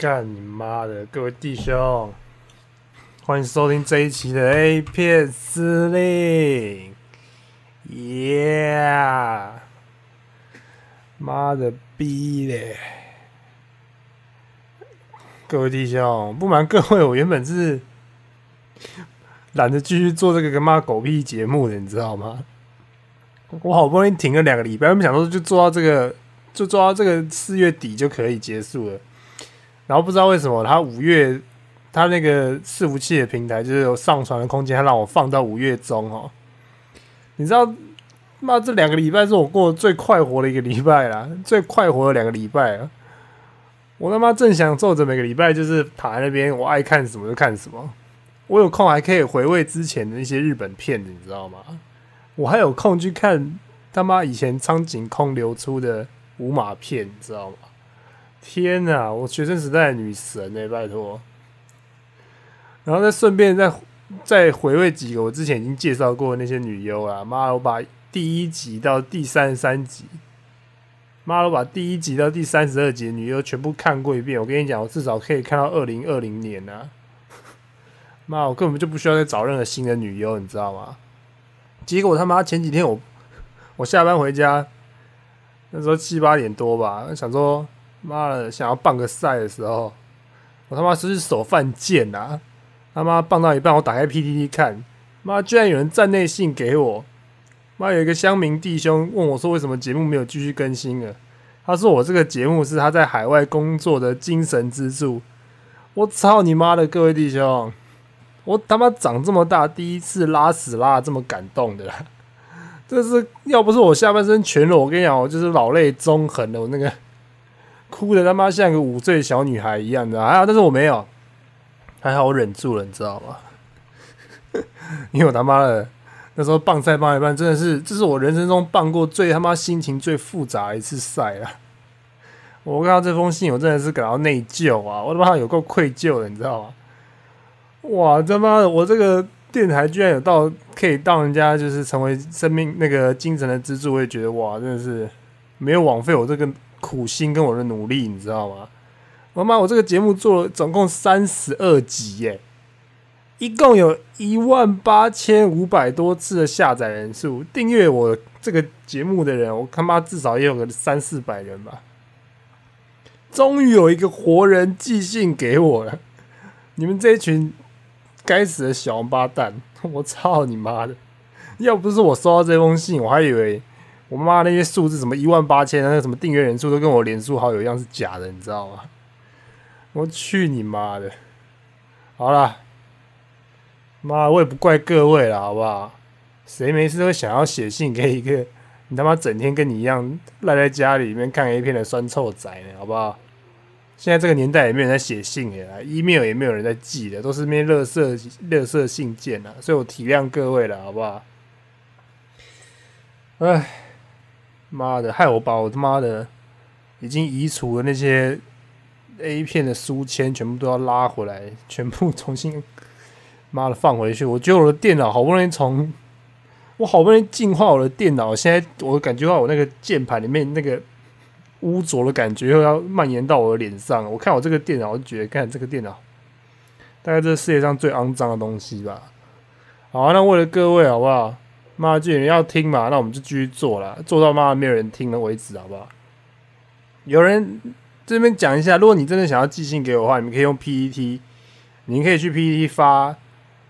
干你妈的！各位弟兄，欢迎收听这一期的 A 片司令。Yeah，妈的逼嘞！各位弟兄，不瞒各位，我原本是懒得继续做这个跟妈狗屁节目的，你知道吗？我好不容易停了两个礼拜，我们想说就做到这个，就做到这个四月底就可以结束了。然后不知道为什么，他五月他那个伺服器的平台就是有上传的空间，他让我放到五月中哦。你知道，妈这两个礼拜是我过最快活的一个礼拜啦，最快活的两个礼拜啊！我他妈正享受着每个礼拜就是躺在那边，我爱看什么就看什么。我有空还可以回味之前的那些日本片子，你知道吗？我还有空去看他妈以前苍井空流出的五马片，你知道吗？天呐，我学生时代的女神呢？拜托，然后再顺便再再回味几个我之前已经介绍过的那些女优啊！妈，我把第一集到第三十三集，妈，我把第一集到第三十二集的女优全部看过一遍。我跟你讲，我至少可以看到二零二零年啊！妈，我根本就不需要再找任何新的女优，你知道吗？结果他妈前几天我我下班回家，那时候七八点多吧，想说。妈的，想要棒个赛的时候，我他妈是手犯贱呐！他妈棒到一半，我打开 PPT 看，妈居然有人站内信给我，妈有一个乡民弟兄问我说，为什么节目没有继续更新了？他说我这个节目是他在海外工作的精神支柱。我操你妈的，各位弟兄，我他妈长这么大第一次拉屎拉这么感动的啦，这是要不是我下半身全裸，我跟你讲，我就是老泪纵横的，我那个。哭的他妈像个五岁小女孩一样的，还好，但是我没有，还好我忍住了，你知道吗？因为我他妈的那时候棒赛棒一半，真的是这是我人生中棒过最他妈心情最复杂一次赛啊！我看到这封信，我真的是感到内疚啊！我他妈有够愧疚的，你知道吗？哇他妈的，我这个电台居然有到可以当人家就是成为生命那个精神的支柱，我也觉得哇，真的是没有枉费我这个。苦心跟我的努力，你知道吗？我妈，我这个节目做了总共三十二集耶，一共有一万八千五百多次的下载人数，订阅我这个节目的人，我他妈至少也有个三四百人吧。终于有一个活人寄信给我了，你们这一群该死的小王八蛋！我操你妈的！要不是我收到这封信，我还以为。我妈那些数字什么一万八千，那什么订阅人数都跟我脸书好友一样是假的，你知道吗？我去你妈的！好了，妈，我也不怪各位了，好不好？谁没事会想要写信给一个你他妈整天跟你一样赖在家里面看 A 片的酸臭仔呢？好不好？现在这个年代也没有人在写信的，email 也没有人在寄的，都是那些垃圾垃圾信件了，所以我体谅各位了，好不好？哎。妈的，害我把我他妈的已经移除的那些 A 片的书签全部都要拉回来，全部重新 妈的放回去。我觉得我的电脑好不容易从我好不容易净化我的电脑，现在我感觉到我那个键盘里面那个污浊的感觉又要蔓延到我的脸上。我看我这个电脑，我就觉得看这个电脑大概这世界上最肮脏的东西吧。好，那为了各位，好不好？妈，既然要听嘛，那我们就继续做了，做到妈没有人听了为止，好不好？有人这边讲一下，如果你真的想要寄信给我的话，你们可以用 PET，你可以去 PET 发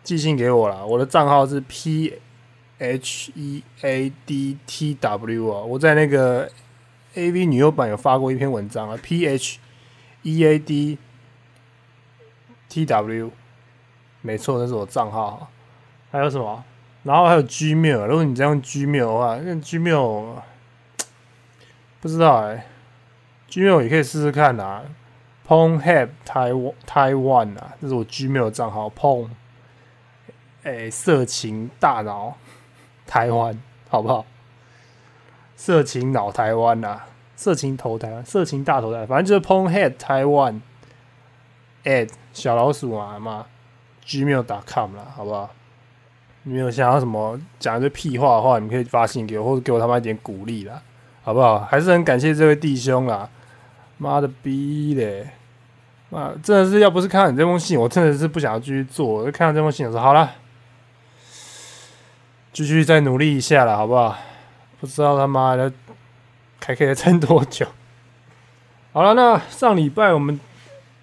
寄信给我了。我的账号是 P H E A D T W 啊，我在那个 A V 女优版有发过一篇文章啊，P H E A D T W，没错，那是我账号。还有什么？然后还有 Gmail，如果你这样 Gmail 的话，那 Gmail 不知道哎，Gmail 也可以试试看啊。Pornhub Taiwan Taiwan 啊，这是我 Gmail 账号。Pong，哎，色情大脑台湾，好不好？色情脑台湾呐，色情头台湾，色情大头台，反正就是 p o n g h a b Taiwan at 小老鼠嘛嘛，Gmail.com 啦，好不好？你有想要什么讲一堆屁话的话，你们可以发信给我，或者给我他妈一点鼓励啦，好不好？还是很感谢这位弟兄啦，妈的逼嘞！啊，真的是要不是看到你这封信，我真的是不想要继续做。就看到这封信，我说好了，继续再努力一下了，好不好？不知道他妈的还可以撑多久。好了，那上礼拜我们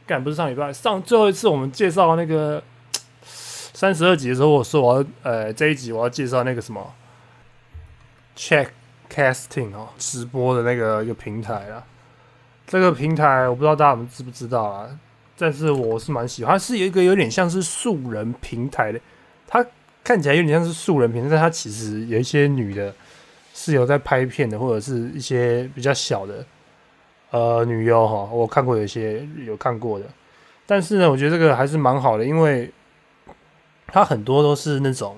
干不是上礼拜上最后一次我们介绍那个三十二集的时候，我说我要呃这一集我要介绍那个什么 check casting 哦，直播的那个一个平台啊。这个平台我不知道大家们知不知道啊，但是我是蛮喜欢，是有一个有点像是素人平台的，它看起来有点像是素人平台，但它其实有一些女的是有在拍片的，或者是一些比较小的呃女优哈，我看过有一些有看过的，但是呢，我觉得这个还是蛮好的，因为它很多都是那种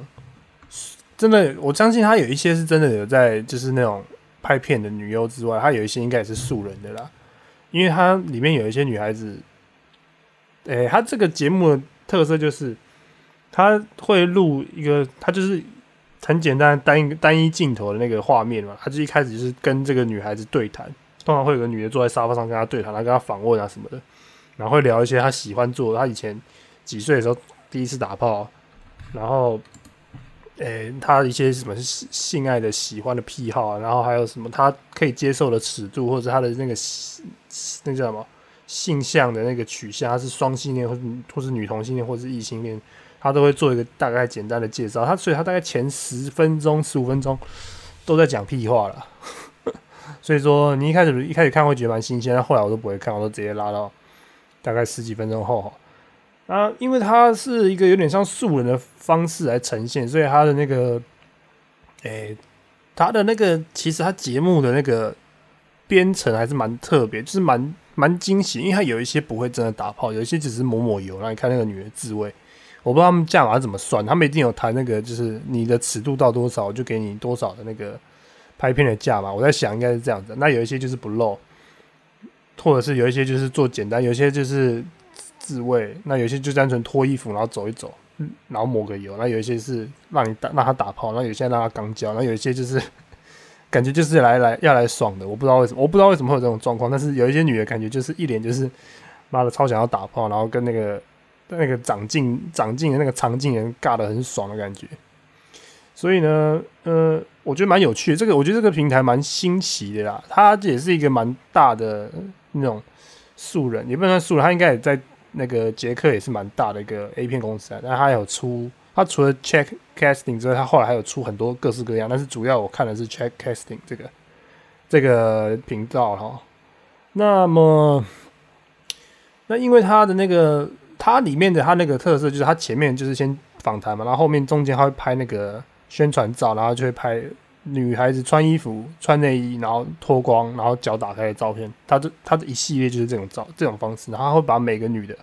真的，我相信它有一些是真的有在就是那种拍片的女优之外，它有一些应该也是素人的啦。因为它里面有一些女孩子，诶，它这个节目的特色就是，它会录一个，它就是很简单单一单一镜头的那个画面嘛。他就一开始就是跟这个女孩子对谈，通常会有个女的坐在沙发上跟他对谈，她跟他访问啊什么的，然后会聊一些他喜欢做，她以前几岁的时候第一次打炮，然后。诶，他一些什么性性爱的喜欢的癖好，然后还有什么他可以接受的尺度，或者他的那个那叫什么性向的那个取向，他是双性恋，或者或是女同性恋，或是异性恋，他都会做一个大概简单的介绍。他所以他大概前十分钟、十五分钟都在讲屁话了。所以说你一开始一开始看会觉得蛮新鲜，但后来我都不会看，我都直接拉到大概十几分钟后。啊，因为它是一个有点像素人的方式来呈现，所以它的那个，诶，它的那个其实它节目的那个编程还是蛮特别，就是蛮蛮惊喜，因为它有一些不会真的打炮，有一些只是抹抹油，然后你看那个女的自慰，我不知道他们价码怎么算，他们一定有谈那个，就是你的尺度到多少就给你多少的那个拍片的价嘛，我在想应该是这样子。那有一些就是不露，或者是有一些就是做简单，有些就是。自慰，那有些就单纯脱衣服，然后走一走，然后抹个油。那有一些是让你打让他打炮，那有些让他肛交，那有一些就是 感觉就是来来要来爽的。我不知道为什么，我不知道为什么会有这种状况。但是有一些女的感觉就是一脸就是妈的超想要打炮，然后跟那个那个长进长进的那个长进人尬的很爽的感觉。所以呢，呃，我觉得蛮有趣的。这个我觉得这个平台蛮新奇的啦，它也是一个蛮大的那种素人，也不能算素人，他应该也在。那个杰克也是蛮大的一个 A 片公司啊，但他有出，他除了 Check Casting 之外，他后来还有出很多各式各样，但是主要我看的是 Check Casting 这个这个频道哈。那么，那因为他的那个，他里面的他那个特色就是，他前面就是先访谈嘛，然后后面中间他会拍那个宣传照，然后就会拍。女孩子穿衣服、穿内衣，然后脱光，然后脚打开的照片，他这他的一系列就是这种照这种方式，然后他会把每个女的，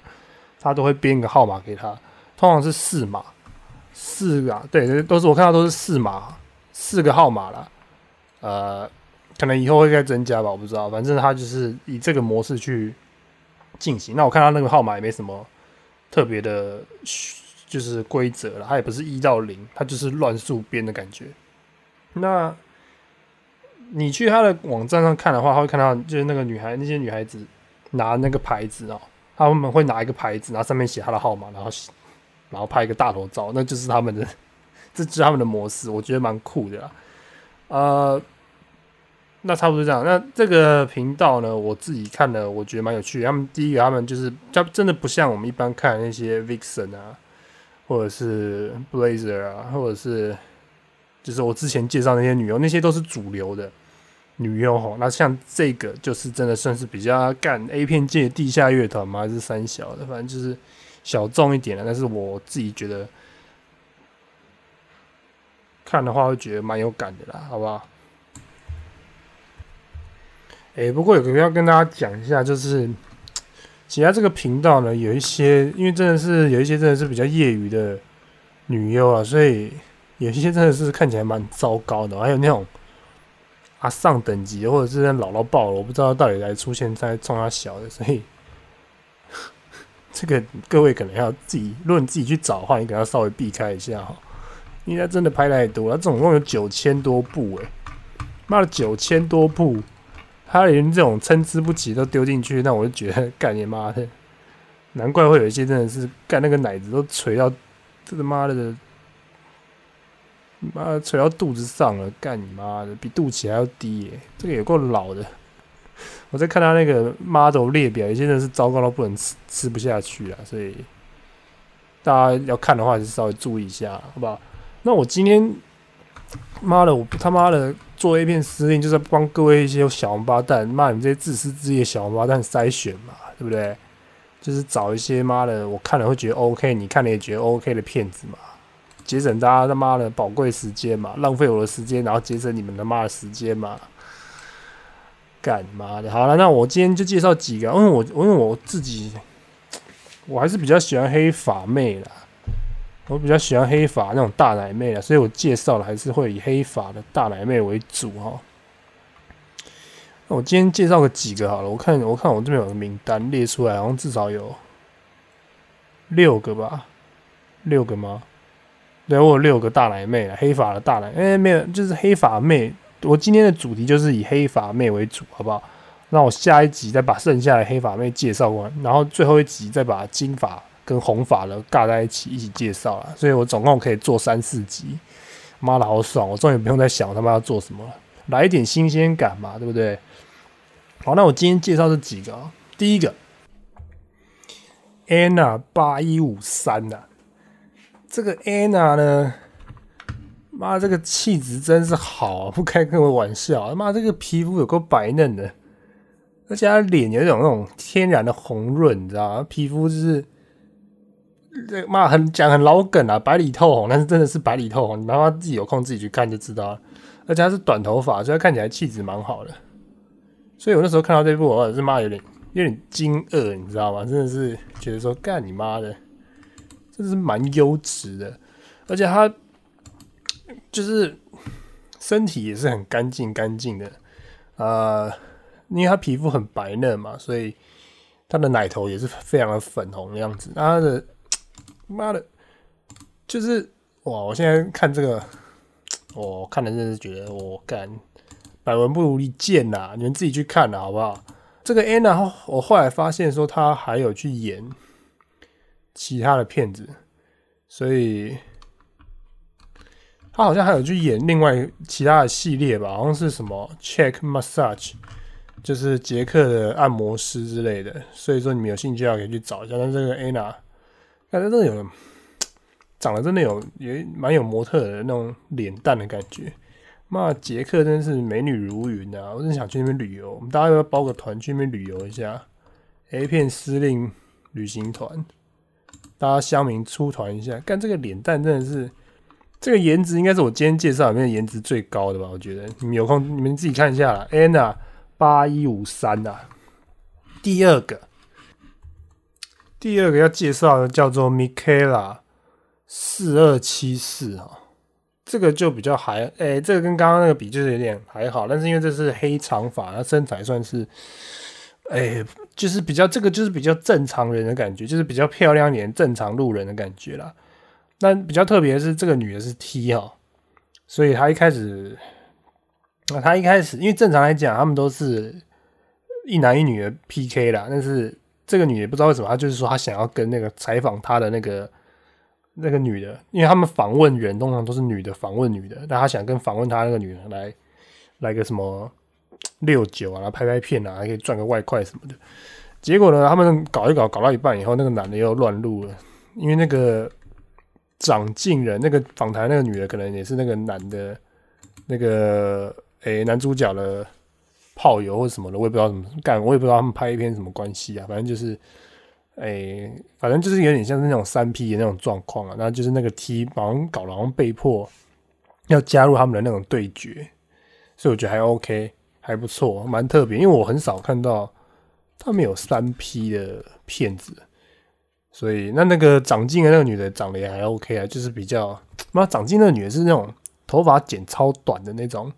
他都会编一个号码给她，通常是四码，四个，啊对，都是我看到都是四码，四个号码了，呃，可能以后会再增加吧，我不知道，反正他就是以这个模式去进行。那我看他那个号码也没什么特别的，就是规则了，他也不是一到零，他就是乱数编的感觉。那，你去他的网站上看的话，他会看到就是那个女孩，那些女孩子拿那个牌子哦，他们会拿一个牌子，然后上面写他的号码，然后然后拍一个大头照，那就是他们的，这是他们的模式，我觉得蛮酷的。呃，那差不多这样。那这个频道呢，我自己看了，我觉得蛮有趣。他们第一个，他们就是他真的不像我们一般看那些 Vixen 啊，或者是 Blazer 啊，或者是。就是我之前介绍那些女优，那些都是主流的女优吼。那像这个，就是真的算是比较干 A 片界地下乐团吗？还是三小的？反正就是小众一点的。但是我自己觉得看的话，会觉得蛮有感的啦，好不好？哎，不过有个要跟大家讲一下，就是其他这个频道呢，有一些因为真的是有一些真的是比较业余的女优啊，所以。有些真的是看起来蛮糟糕的，还有那种啊上等级或者是老到爆了，我不知道到底来出现在冲他小的，所以 这个各位可能要自己，如果你自己去找的话，你可能要稍微避开一下哈，因为他真的拍太多，他总共有九千多部诶，妈的九千多部，他连这种参差不齐都丢进去，那我就觉得干你妈的，难怪会有一些真的是干那个奶子都垂到这他妈的，妈垂到肚子上了，干你妈的，比肚脐还要低耶！这个也够老的。我在看他那个 model 列表，有些人是糟糕到不能吃吃不下去啊，所以大家要看的话，就稍微注意一下，好不好？那我今天妈的，我他妈的做 A 片司令，就是帮各位一些小王八蛋，骂你们这些自私自利的小王八蛋筛选嘛，对不对？就是找一些妈的，我看了会觉得 OK，你看了也觉得 OK 的骗子嘛，节省大家他妈的宝贵时间嘛，浪费我的时间，然后节省你们他妈的时间嘛。干妈的，好了，那我今天就介绍几个，因为我因为我自己，我还是比较喜欢黑发妹啦，我比较喜欢黑发那种大奶妹啦，所以我介绍的还是会以黑发的大奶妹为主哈。那我今天介绍个几个好了，我看我看我这边有个名单列出来，好像至少有六个吧，六个吗？对，我有六个大奶妹了，黑发的大奶，哎，没有，就是黑发妹。我今天的主题就是以黑发妹为主，好不好？那我下一集再把剩下的黑发妹介绍完，然后最后一集再把金发跟红发的尬在一起一起介绍了。所以我总共可以做三四集，妈的好爽！我终于不用再想他妈要做什么了，来一点新鲜感嘛，对不对？好，那我今天介绍这几个，第一个，Anna 八一五三呐，这个 Anna 呢？妈，这个气质真是好，不开跟我玩笑。他妈，这个皮肤有够白嫩的，而且她脸有一种那种天然的红润，你知道吗？皮肤就是这妈很讲很老梗啊，白里透红，但是真的是白里透红。你妈妈自己有空自己去看就知道了。而且她是短头发，所以她看起来气质蛮好的。所以我那时候看到这部，我是妈有点有点惊愕，你知道吗？真的是觉得说干你妈的，真的是蛮优质的，而且他。就是身体也是很干净干净的，呃，因为他皮肤很白嫩嘛，所以他的奶头也是非常的粉红的样子。他的妈的，就是哇！我现在看这个，我看的真是觉得我干百闻不如一见呐！你们自己去看了好不好？这个 Anna，我后来发现说他还有去演其他的片子，所以。他好像还有去演另外其他的系列吧，好像是什么 Check Massage，就是杰克的按摩师之类的。所以说你们有兴趣要可以去找一下。但这个 Anna，感觉真的有长得真的有也蛮有模特的那种脸蛋的感觉。妈，杰克真是美女如云啊！我真想去那边旅游，我们大家要不要包个团去那边旅游一下。A 片司令旅行团，大家乡民出团一下，干这个脸蛋真的是。这个颜值应该是我今天介绍里面颜值最高的吧？我觉得你们有空你们自己看一下啦。Anna 八一五三呐，第二个，第二个要介绍的叫做 Michaela 四二七四哈，这个就比较还哎，这个跟刚刚那个比就是有点还好，但是因为这是黑长发，那身材算是哎，就是比较这个就是比较正常人的感觉，就是比较漂亮一点正常路人的感觉啦。那比较特别是，这个女的是 T 哈，所以她一开始，那她一开始，因为正常来讲，他们都是一男一女的 PK 啦。但是这个女的不知道为什么，她就是说她想要跟那个采访她的那个那个女的，因为他们访问人通常都是女的访问女的，但她想跟访问她那个女的来来个什么六九啊，拍拍片啊，还可以赚个外快什么的。结果呢，他们搞一搞，搞到一半以后，那个男的又乱录了，因为那个。长进人那个访谈那个女的可能也是那个男的，那个诶男主角的炮友或什么的，我也不知道怎么干，我也不知道他们拍一篇什么关系啊，反正就是诶，反正就是有点像是那种三 P 的那种状况啊，然后就是那个 T 好像搞了，好像被迫要加入他们的那种对决，所以我觉得还 OK，还不错，蛮特别，因为我很少看到他们有三 P 的片子。所以那那个长进的那个女的长得也还 OK 啊，就是比较妈长进那个女的是那种头发剪超短的那种，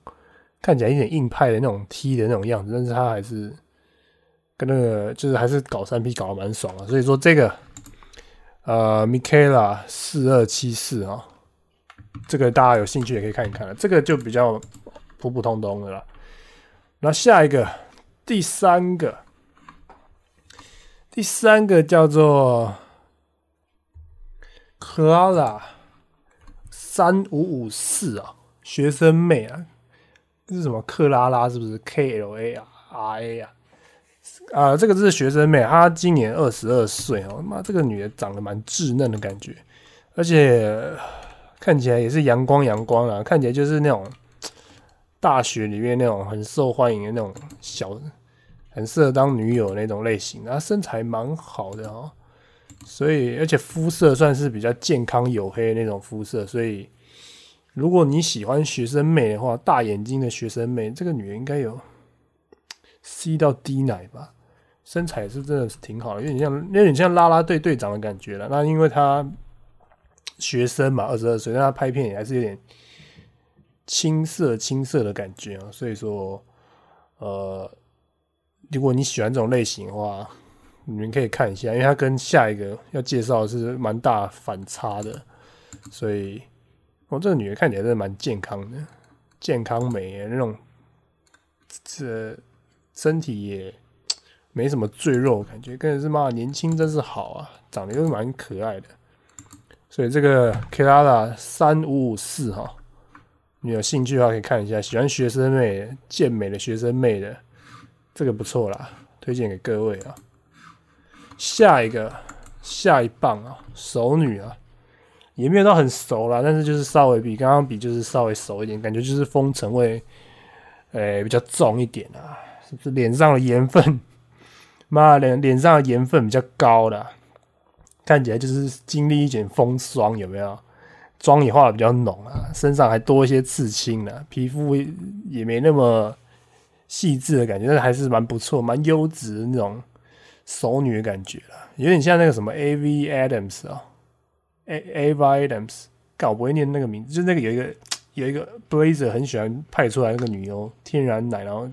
看起来有点硬派的那种 T 的那种样子，但是她还是跟那个就是还是搞三 P 搞得蛮爽啊。所以说这个呃 Michaela 四二七四啊，这个大家有兴趣也可以看一看，这个就比较普普通通的了。那下一个第三个。第三个叫做 Clara 三五五四啊，学生妹啊，这是什么克拉拉？是不是 K L A R A 啊？啊，这个是学生妹，她今年二十二岁哦。妈，这个女的长得蛮稚嫩的感觉，而且看起来也是阳光阳光啊，看起来就是那种大学里面那种很受欢迎的那种小，很适合当女友那种类型。然后身材蛮好的哦，所以而且肤色算是比较健康黝黑那种肤色，所以如果你喜欢学生妹的话，大眼睛的学生妹，这个女人应该有 C 到 D 奶吧。身材是真的是挺好的，有点像有点像拉拉队队长的感觉了。那因为她学生嘛，二十二岁，但她拍片也还是有点青涩青涩的感觉啊。所以说，呃，如果你喜欢这种类型的话，你们可以看一下，因为他跟下一个要介绍是蛮大反差的。所以，哦，这个女的看起来真的蛮健康的，健康美那种，这身体也。没什么赘肉感觉，跟是妈年轻真是好啊，长得又蛮可爱的，所以这个 Klara 三五五四哈，你有兴趣的话可以看一下，喜欢学生妹、健美的学生妹的，这个不错啦，推荐给各位啊。下一个下一棒啊，熟女啊，也没有到很熟啦，但是就是稍微比刚刚比就是稍微熟一点，感觉就是风尘味，诶比较重一点啊，是不是脸上的盐分？妈，脸脸上的盐分比较高的，看起来就是经历一点风霜，有没有？妆也化的比较浓啊，身上还多一些刺青呢，皮肤也没那么细致的感觉，但是还是蛮不错，蛮优质的那种熟女的感觉了，有点像那个什么 A V Adams 啊，A A V Adams，搞不会念那个名字，就那个有一个有一个 Blazer 很喜欢派出来那个女优，天然奶，然后。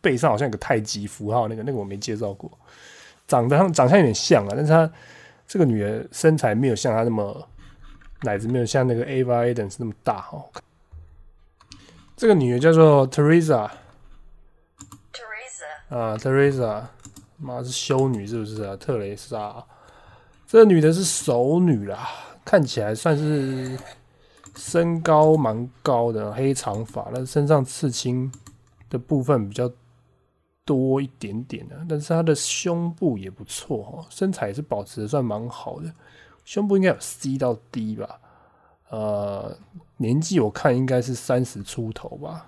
背上好像有个太极符号，那个那个我没介绍过，长得长相有点像啊，但是她这个女的身材没有像她那么奶子没有像那个 Ava Adams 那么大哈。这个女的叫做 Teresa，Teresa 啊，Teresa，妈是修女是不是啊？特蕾莎，这个女的是熟女啦，看起来算是身高蛮高的，黑长发，那身上刺青。的部分比较多一点点的，但是她的胸部也不错哦，身材也是保持的算蛮好的，胸部应该有 C 到 D 吧，呃，年纪我看应该是三十出头吧，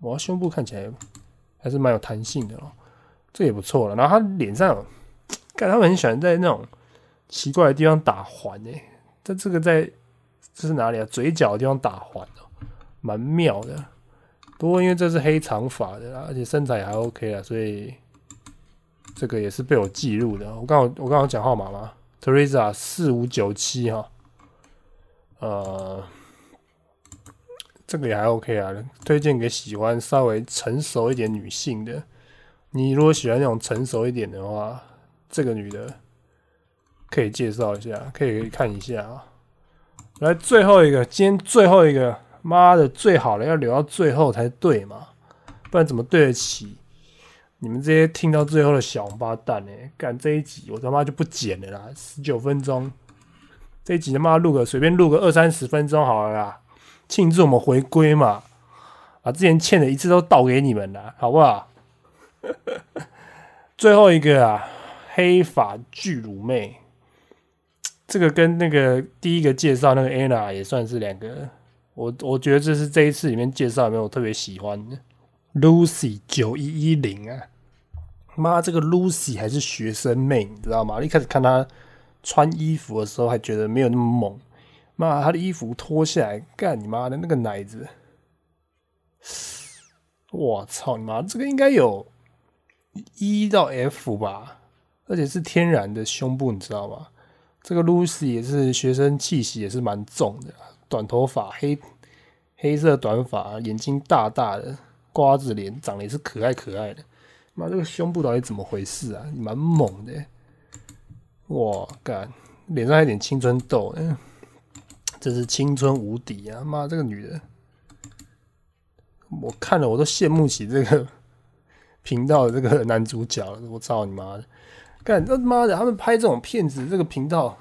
哇，胸部看起来还是蛮有弹性的哦，这也不错了。然后他脸上，看他们很喜欢在那种奇怪的地方打环诶，在这个在这是哪里啊？嘴角的地方打环哦，蛮妙的。不过因为这是黑长发的，而且身材也还 OK 啊，所以这个也是被我记录的。我刚好我刚好讲号码吗？Teresa 四五九七哈，呃，这个也还 OK 啊，推荐给喜欢稍微成熟一点女性的。你如果喜欢那种成熟一点的话，这个女的可以介绍一下，可以看一下啊。来，最后一个，今天最后一个。妈的，最好的要留到最后才对嘛，不然怎么对得起你们这些听到最后的小王八蛋呢？干这一集我他妈就不剪了啦，十九分钟，这一集他妈录个随便录个二三十分钟好了啦，庆祝我们回归嘛，把之前欠的一次都倒给你们了，好不好？最后一个啊，黑发巨乳妹，这个跟那个第一个介绍那个 Anna 也算是两个。我我觉得这是这一次里面介绍里面我特别喜欢的，Lucy 九一一零啊，妈这个 Lucy 还是学生妹，你知道吗？一开始看她穿衣服的时候还觉得没有那么猛，妈她的衣服脱下来，干你妈的那个奶子，我操你妈，这个应该有 E 到 F 吧，而且是天然的胸部，你知道吗？这个 Lucy 也是学生气息也是蛮重的。短头发，黑黑色短发，眼睛大大的，瓜子脸，长得也是可爱可爱的。妈，这个胸部到底怎么回事啊？蛮猛的，哇干，脸上还有点青春痘，嗯，真是青春无敌啊！妈，这个女的，我看了我都羡慕起这个频道的这个男主角了。我操你妈的！干他妈的，他们拍这种片子，这个频道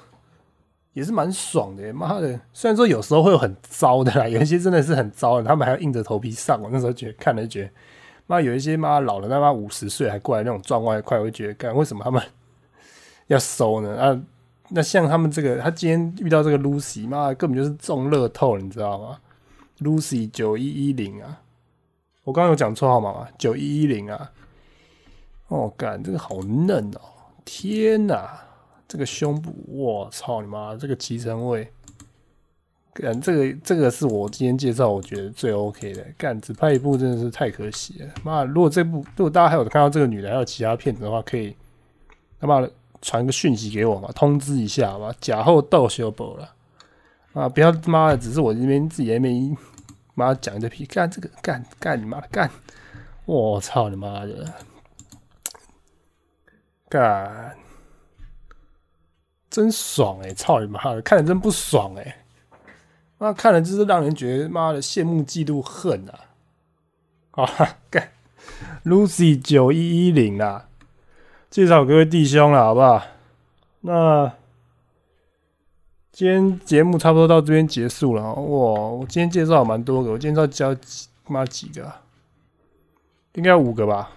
也是蛮爽的。妈的，虽然说有时候会有很糟的啦，有一些真的是很糟的，他们还要硬着头皮上。我 那时候觉得看了觉得，妈有一些妈老了他妈五十岁还过来那种赚外快，我就觉得干为什么他们要收呢？啊，那像他们这个，他今天遇到这个 Lucy，妈根本就是中乐透，你知道吗？Lucy 九一一零啊，我刚刚有讲错号码吗？九一一零啊，哦，干这个好嫩哦，天哪，这个胸部，我操你妈，这个脐橙位，干这个这个是我今天介绍我觉得最 OK 的，干只拍一部真的是太可惜了，妈，如果这部如果大家还有看到这个女的还有其他片子的话，可以他妈的。传个讯息给我嘛，通知一下嘛，假后斗修补了啊！不要他妈的，只是我这边自己还没妈讲一堆屁，干这个干干你妈的干！我操你妈的干！真爽哎！操你妈的，看着真不爽哎！那看了就是让人觉得妈的羡慕嫉妒恨啊！啊 干，Lucy 九一一零啊！介绍各位弟兄了，好不好？那今天节目差不多到这边结束了。哇，我今天介绍蛮多个，我今天要教妈几个？应该五个吧？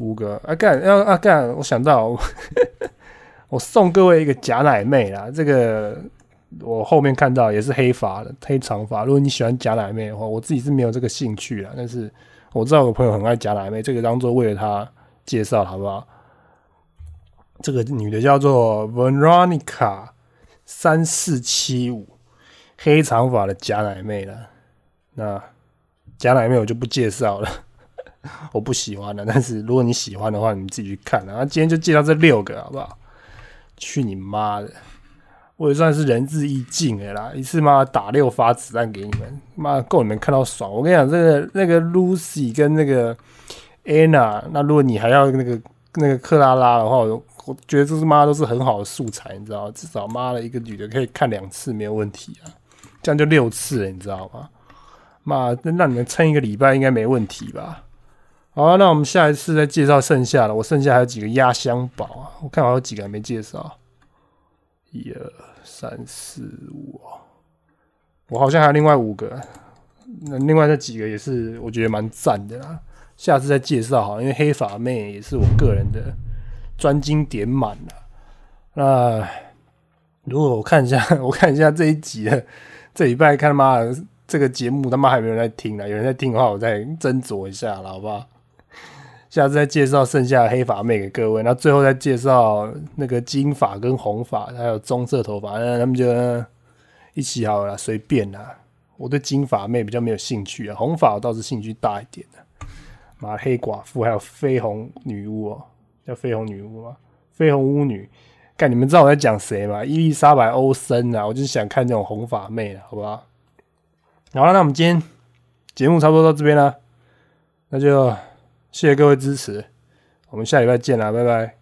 五个。啊干，要啊干！我想到，我送各位一个假奶妹啦。这个我后面看到也是黑发的，黑长发。如果你喜欢假奶妹的话，我自己是没有这个兴趣啦。但是我知道我朋友很爱假奶妹，这个当做为了他。介绍好不好？这个女的叫做 Veronica 三四七五，黑长发的假奶妹了。那假奶妹我就不介绍了，我不喜欢了。但是如果你喜欢的话，你自己去看。然后今天就介绍这六个好不好？去你妈的！我也算是仁至义尽的啦，一次妈打六发子弹给你们，妈够你们看到爽。我跟你讲，这个那个 Lucy 跟那个。Anna，那如果你还要那个那个克拉拉的话，我觉得这是妈都是很好的素材，你知道至少妈的一个女的可以看两次没有问题啊，这样就六次了，你知道吗？妈，那让你们撑一个礼拜应该没问题吧？好，那我们下一次再介绍剩下的，我剩下还有几个压箱宝啊，我看好有几个还没介绍，一二三四五，我好像还有另外五个，那另外那几个也是我觉得蛮赞的啦。下次再介绍哈，因为黑发妹也是我个人的专精点满了。那如果我看一下，我看一下这一集的这礼拜，看他妈这个节目他妈还没有人在听呢。有人在听的话，我再斟酌一下了，好不好？下次再介绍剩下的黑发妹给各位，那最后再介绍那个金发跟红发，还有棕色头发，那他们就一起好了，随便啦。我对金发妹比较没有兴趣啊，红发我倒是兴趣大一点的。马黑寡妇，还有绯红女巫哦，叫绯红女巫吗？绯红巫女，看你们知道我在讲谁吗？伊丽莎白·欧森啊，我就是想看这种红发妹了，好不好？好了，那我们今天节目差不多到这边了，那就谢谢各位支持，我们下礼拜见啦，拜拜。